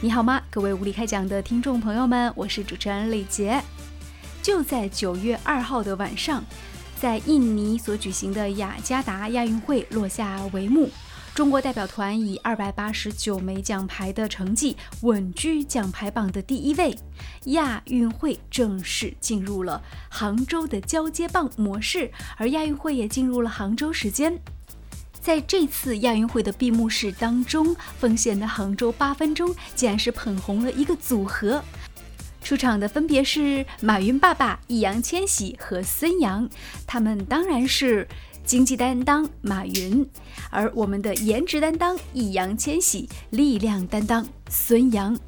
你好吗，各位无理开讲的听众朋友们，我是主持人李杰。就在九月二号的晚上，在印尼所举行的雅加达亚运会落下帷幕，中国代表团以二百八十九枚奖牌的成绩稳居奖牌榜的第一位，亚运会正式进入了杭州的交接棒模式，而亚运会也进入了杭州时间。在这次亚运会的闭幕式当中，奉献的杭州八分钟竟然是捧红了一个组合。出场的分别是马云爸爸易烊千玺和孙杨，他们当然是经济担当马云，而我们的颜值担当易烊千玺，力量担当孙杨。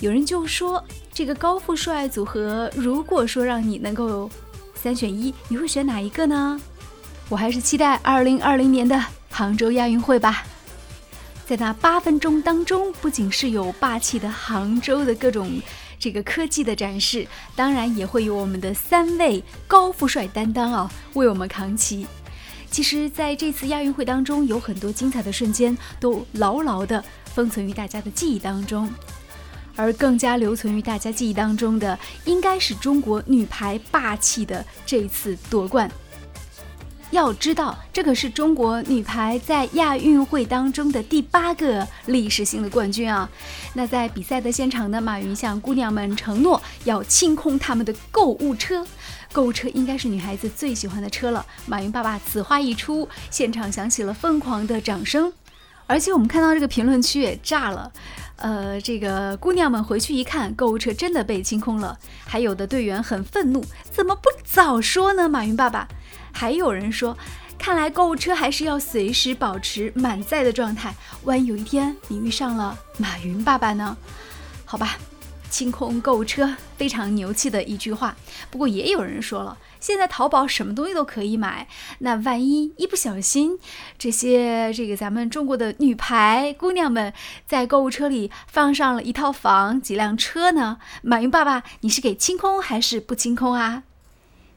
有人就说，这个高富帅组合，如果说让你能够三选一，你会选哪一个呢？我还是期待二零二零年的杭州亚运会吧。在那八分钟当中，不仅是有霸气的杭州的各种这个科技的展示，当然也会有我们的三位高富帅担当啊，为我们扛旗。其实，在这次亚运会当中，有很多精彩的瞬间都牢牢的封存于大家的记忆当中，而更加留存于大家记忆当中的，应该是中国女排霸气的这一次夺冠。要知道，这可是中国女排在亚运会当中的第八个历史性的冠军啊！那在比赛的现场呢，马云向姑娘们承诺要清空他们的购物车，购物车应该是女孩子最喜欢的车了。马云爸爸此话一出，现场响起了疯狂的掌声，而且我们看到这个评论区也炸了。呃，这个姑娘们回去一看，购物车真的被清空了，还有的队员很愤怒，怎么不早说呢？马云爸爸。还有人说，看来购物车还是要随时保持满载的状态，万一有一天你遇上了马云爸爸呢？好吧，清空购物车非常牛气的一句话。不过也有人说了，现在淘宝什么东西都可以买，那万一一不小心，这些这个咱们中国的女排姑娘们在购物车里放上了一套房、几辆车呢？马云爸爸，你是给清空还是不清空啊？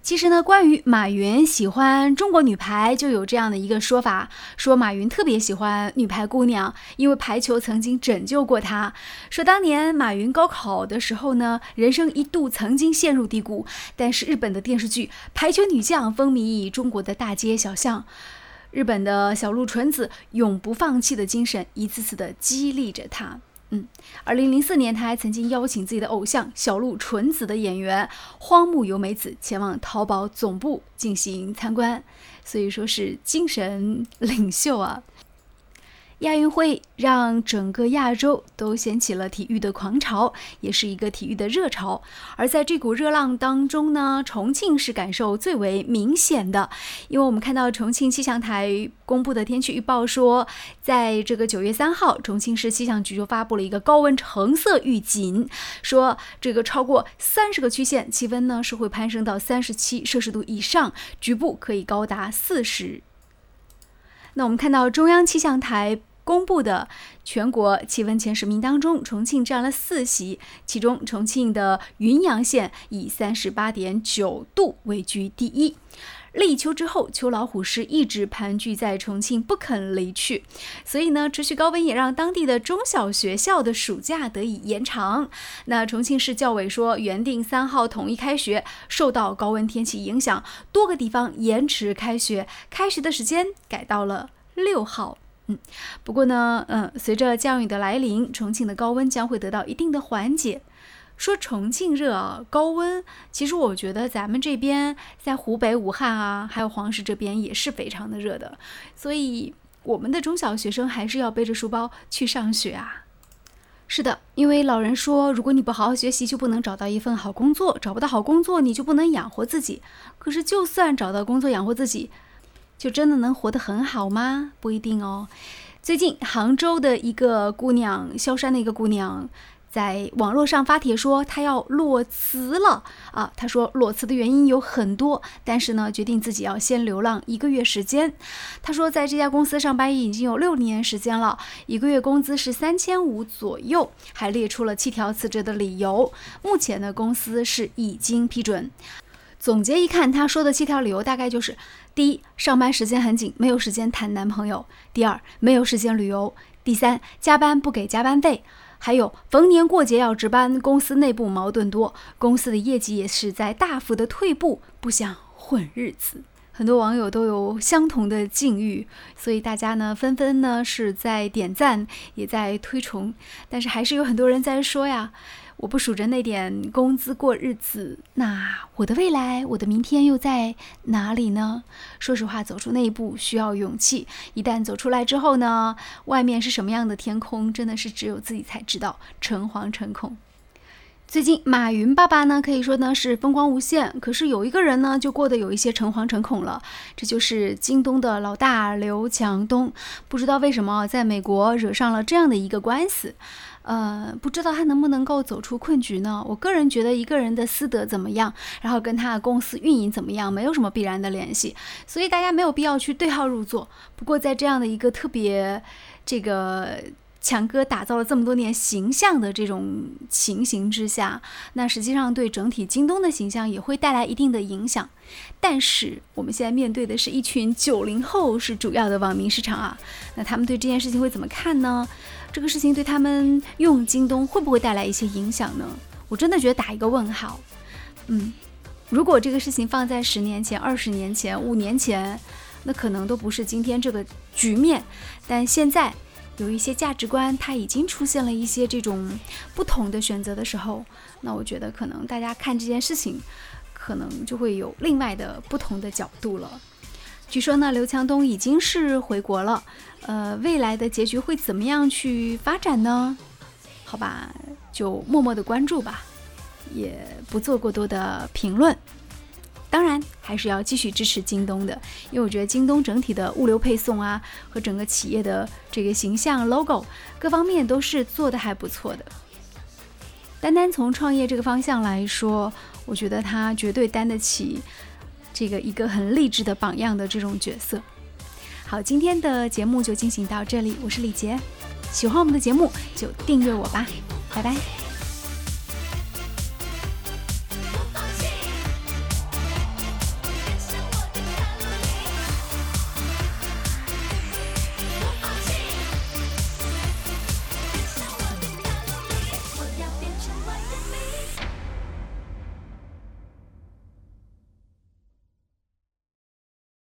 其实呢，关于马云喜欢中国女排，就有这样的一个说法：说马云特别喜欢女排姑娘，因为排球曾经拯救过他。说当年马云高考的时候呢，人生一度曾经陷入低谷，但是日本的电视剧《排球女将》风靡中国的大街小巷，日本的小鹿纯子永不放弃的精神，一次次的激励着他。嗯，二零零四年，他还曾经邀请自己的偶像小鹿纯子的演员荒木由美子前往淘宝总部进行参观，所以说是精神领袖啊。亚运会让整个亚洲都掀起了体育的狂潮，也是一个体育的热潮。而在这股热浪当中呢，重庆是感受最为明显的，因为我们看到重庆气象台公布的天气预报说，在这个九月三号，重庆市气象局就发布了一个高温橙色预警，说这个超过三十个区县气温呢是会攀升到三十七摄氏度以上，局部可以高达四十。那我们看到中央气象台公布的全国气温前十名当中，重庆占了四席，其中重庆的云阳县以三十八点九度位居第一。立秋之后，秋老虎是一直盘踞在重庆不肯离去，所以呢，持续高温也让当地的中小学校的暑假得以延长。那重庆市教委说，原定三号统一开学，受到高温天气影响，多个地方延迟开学，开学的时间改到了六号。嗯，不过呢，嗯，随着降雨的来临，重庆的高温将会得到一定的缓解。说重庆热啊，高温，其实我觉得咱们这边在湖北武汉啊，还有黄石这边也是非常的热的，所以我们的中小学生还是要背着书包去上学啊。是的，因为老人说，如果你不好好学习，就不能找到一份好工作，找不到好工作，你就不能养活自己。可是就算找到工作养活自己，就真的能活得很好吗？不一定哦。最近杭州的一个姑娘，萧山的一个姑娘。在网络上发帖说他要裸辞了啊！他说裸辞的原因有很多，但是呢，决定自己要先流浪一个月时间。他说在这家公司上班已经有六年时间了，一个月工资是三千五左右，还列出了七条辞职的理由。目前呢，公司是已经批准。总结一看，他说的七条理由大概就是：第一，上班时间很紧，没有时间谈男朋友；第二，没有时间旅游；第三，加班不给加班费。还有逢年过节要值班，公司内部矛盾多，公司的业绩也是在大幅的退步，不想混日子。很多网友都有相同的境遇，所以大家呢纷纷呢是在点赞，也在推崇，但是还是有很多人在说呀。我不数着那点工资过日子，那我的未来，我的明天又在哪里呢？说实话，走出那一步需要勇气。一旦走出来之后呢，外面是什么样的天空，真的是只有自己才知道，诚惶诚恐。最近马云爸爸呢，可以说呢是风光无限，可是有一个人呢，就过得有一些诚惶诚恐了，这就是京东的老大刘强东。不知道为什么在美国惹上了这样的一个官司。呃，不知道他能不能够走出困局呢？我个人觉得，一个人的私德怎么样，然后跟他的公司运营怎么样，没有什么必然的联系，所以大家没有必要去对号入座。不过，在这样的一个特别这个。强哥打造了这么多年形象的这种情形之下，那实际上对整体京东的形象也会带来一定的影响。但是我们现在面对的是一群九零后是主要的网民市场啊，那他们对这件事情会怎么看呢？这个事情对他们用京东会不会带来一些影响呢？我真的觉得打一个问号。嗯，如果这个事情放在十年前、二十年前、五年前，那可能都不是今天这个局面。但现在。有一些价值观，它已经出现了一些这种不同的选择的时候，那我觉得可能大家看这件事情，可能就会有另外的不同的角度了。据说呢，刘强东已经是回国了，呃，未来的结局会怎么样去发展呢？好吧，就默默的关注吧，也不做过多的评论。当然还是要继续支持京东的，因为我觉得京东整体的物流配送啊，和整个企业的这个形象、logo 各方面都是做的还不错的。单单从创业这个方向来说，我觉得他绝对担得起这个一个很励志的榜样的这种角色。好，今天的节目就进行到这里，我是李杰，喜欢我们的节目就订阅我吧，拜拜。